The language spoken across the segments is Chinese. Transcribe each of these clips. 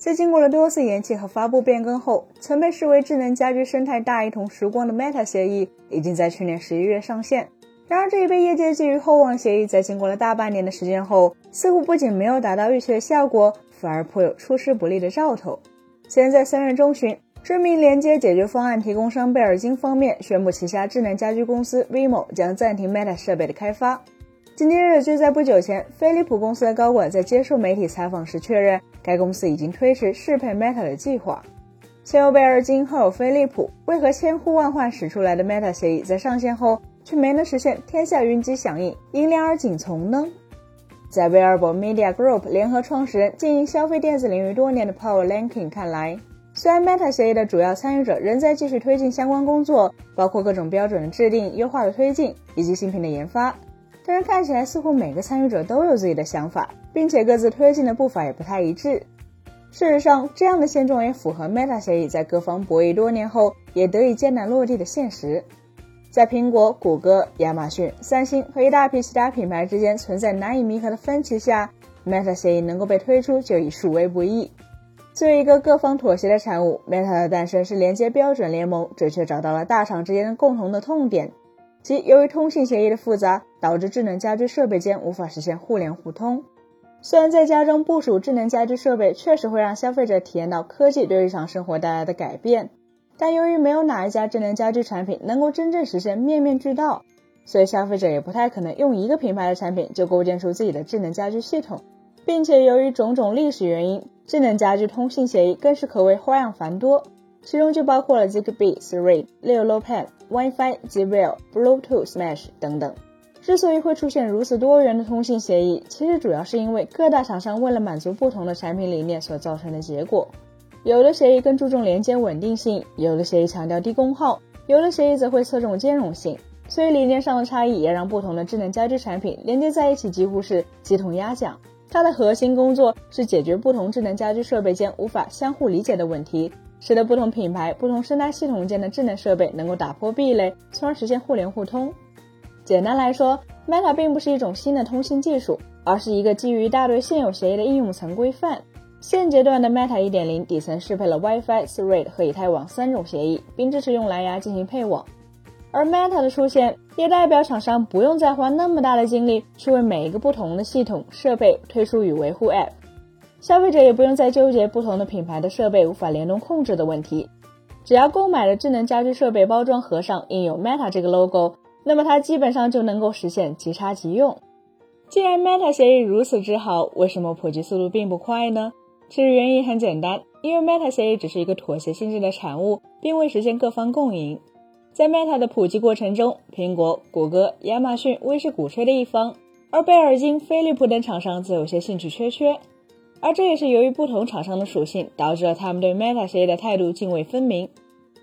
在经过了多次延期和发布变更后，曾被视为智能家居生态大一统时光的 Meta 协议已经在去年十一月上线。然而，这一被业界寄予厚望协议，在经过了大半年的时间后，似乎不仅没有达到预期的效果，反而颇有出师不利的兆头。现在三月中旬，知名连接解决方案提供商贝尔金方面宣布，旗下智能家居公司 Vimo 将暂停 Meta 设备的开发。紧接着，就在不久前，飞利浦公司的高管在接受媒体采访时确认，该公司已经推迟适配 Meta 的计划。先有贝尔金，后有飞利浦，为何千呼万唤始出来的 Meta 协议在上线后却没能实现天下云集响应，因两耳紧从呢？在 Wearable Media Group 联合创始人、经营消费电子领域多年的 Paul Lankin 看来，虽然 Meta 协议的主要参与者仍在继续推进相关工作，包括各种标准的制定、优化的推进以及新品的研发。但是看起来似乎每个参与者都有自己的想法，并且各自推进的步伐也不太一致。事实上，这样的现状也符合 Meta 协议在各方博弈多年后也得以艰难落地的现实。在苹果、谷歌、亚马逊、三星和一大批其他品牌之间存在难以弥合的分歧下，Meta 协议能够被推出就已数为不易。作为一个各方妥协的产物，Meta 的诞生是连接标准联盟准确找到了大厂之间的共同的痛点。即由于通信协议的复杂，导致智能家居设备间无法实现互联互通。虽然在家中部署智能家居设备确实会让消费者体验到科技对日常生活带来的改变，但由于没有哪一家智能家居产品能够真正实现面面俱到，所以消费者也不太可能用一个品牌的产品就构建出自己的智能家居系统。并且由于种种历史原因，智能家居通信协议更是可谓花样繁多。其中就包括了 Zigbee、Thread、Low Pan、WiFi、Zigbee、Bluetooth Mesh 等等。之所以会出现如此多元的通信协议，其实主要是因为各大厂商为了满足不同的产品理念所造成的结果。有的协议更注重连接稳定性，有的协议强调低功耗，有的协议则会侧重兼容性。所以理念上的差异也让不同的智能家居产品连接在一起几乎是鸡同鸭讲。它的核心工作是解决不同智能家居设备间无法相互理解的问题。使得不同品牌、不同生态系统间的智能设备能够打破壁垒，从而实现互联互通。简单来说，Meta 并不是一种新的通信技术，而是一个基于大堆现有协议的应用层规范。现阶段的 Meta 1.0底层适配了 WiFi、Thread 和以太网三种协议，并支持用蓝牙进行配网。而 Meta 的出现，也代表厂商不用再花那么大的精力去为每一个不同的系统设备推出与维护 App。消费者也不用再纠结不同的品牌的设备无法联动控制的问题，只要购买的智能家居设备包装盒上印有 Meta 这个 logo，那么它基本上就能够实现即插即用。既然 Meta 协议如此之好，为什么普及速度并不快呢？其实原因很简单，因为 Meta 协议只是一个妥协性质的产物，并未实现各方共赢。在 Meta 的普及过程中，苹果、谷歌、亚马逊微是鼓吹的一方，而贝尔金、飞利浦等厂商则有些兴趣缺缺。而这也是由于不同厂商的属性，导致了他们对 Meta 协议的态度泾渭分明。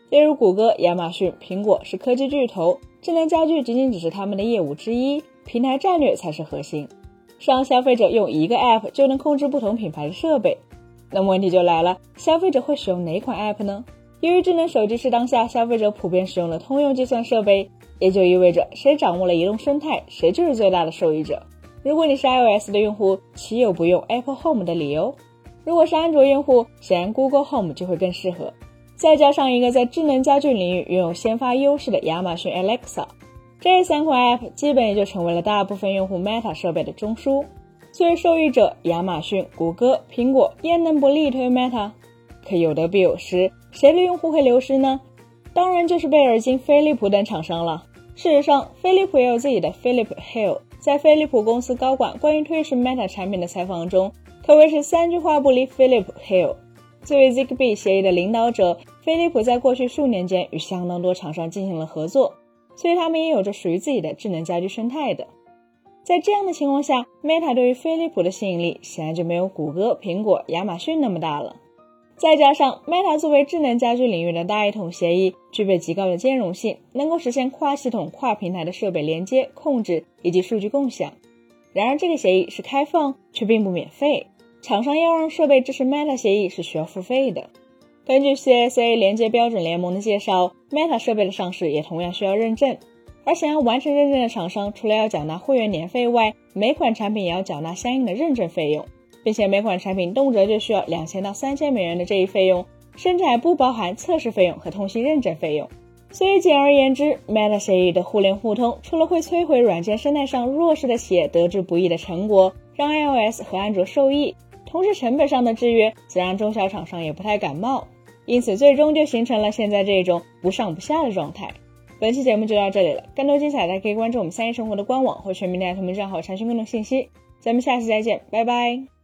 例如，谷歌、亚马逊、苹果是科技巨头，智能家居仅仅只是他们的业务之一，平台战略才是核心，让消费者用一个 App 就能控制不同品牌的设备。那么问题就来了，消费者会使用哪款 App 呢？由于智能手机是当下消费者普遍使用的通用计算设备，也就意味着谁掌握了移动生态，谁就是最大的受益者。如果你是 iOS 的用户，岂有不用 Apple Home 的理由？如果是安卓用户，显然 Google Home 就会更适合。再加上一个在智能家居领域拥有先发优势的亚马逊 Alexa，这三款 App 基本也就成为了大部分用户 Meta 设备的中枢。作为受益者，亚马逊、谷歌、苹果焉能不力推 Meta？可有得必有失，谁的用户会流失呢？当然就是贝尔金、飞利浦等厂商了。事实上，飞利浦也有自己的 Philip Hill。在飞利浦公司高管关于推迟 Meta 产品的采访中，可谓是三句话不离 Philip Hill。作为 Zigbee 协议的领导者，飞利浦在过去数年间与相当多厂商进行了合作，所以他们也有着属于自己的智能家居生态的。在这样的情况下，Meta 对于飞利浦的吸引力显然就没有谷歌、苹果、亚马逊那么大了。再加上 Meta 作为智能家居领域的大一统协议，具备极高的兼容性，能够实现跨系统、跨平台的设备连接、控制以及数据共享。然而，这个协议是开放，却并不免费。厂商要让设备支持 Meta 协议是需要付费的。根据 CSA 连接标准联盟的介绍，Meta 设备的上市也同样需要认证。而想要完成认证的厂商，除了要缴纳会员年费外，每款产品也要缴纳相应的认证费用。并且每款产品动辄就需要两千到三千美元的这一费用，甚至还不包含测试费用和通信认证费用。所以简而言之，Meta 协议的互联互通，除了会摧毁软件生态上弱势的企业得之不易的成果，让 iOS 和安卓受益，同时成本上的制约则让中小厂商也不太感冒，因此最终就形成了现在这种不上不下的状态。本期节目就到这里了，更多精彩大家可以关注我们三一生活的官网或全民大同名账号查询更多信息。咱们下期再见，拜拜。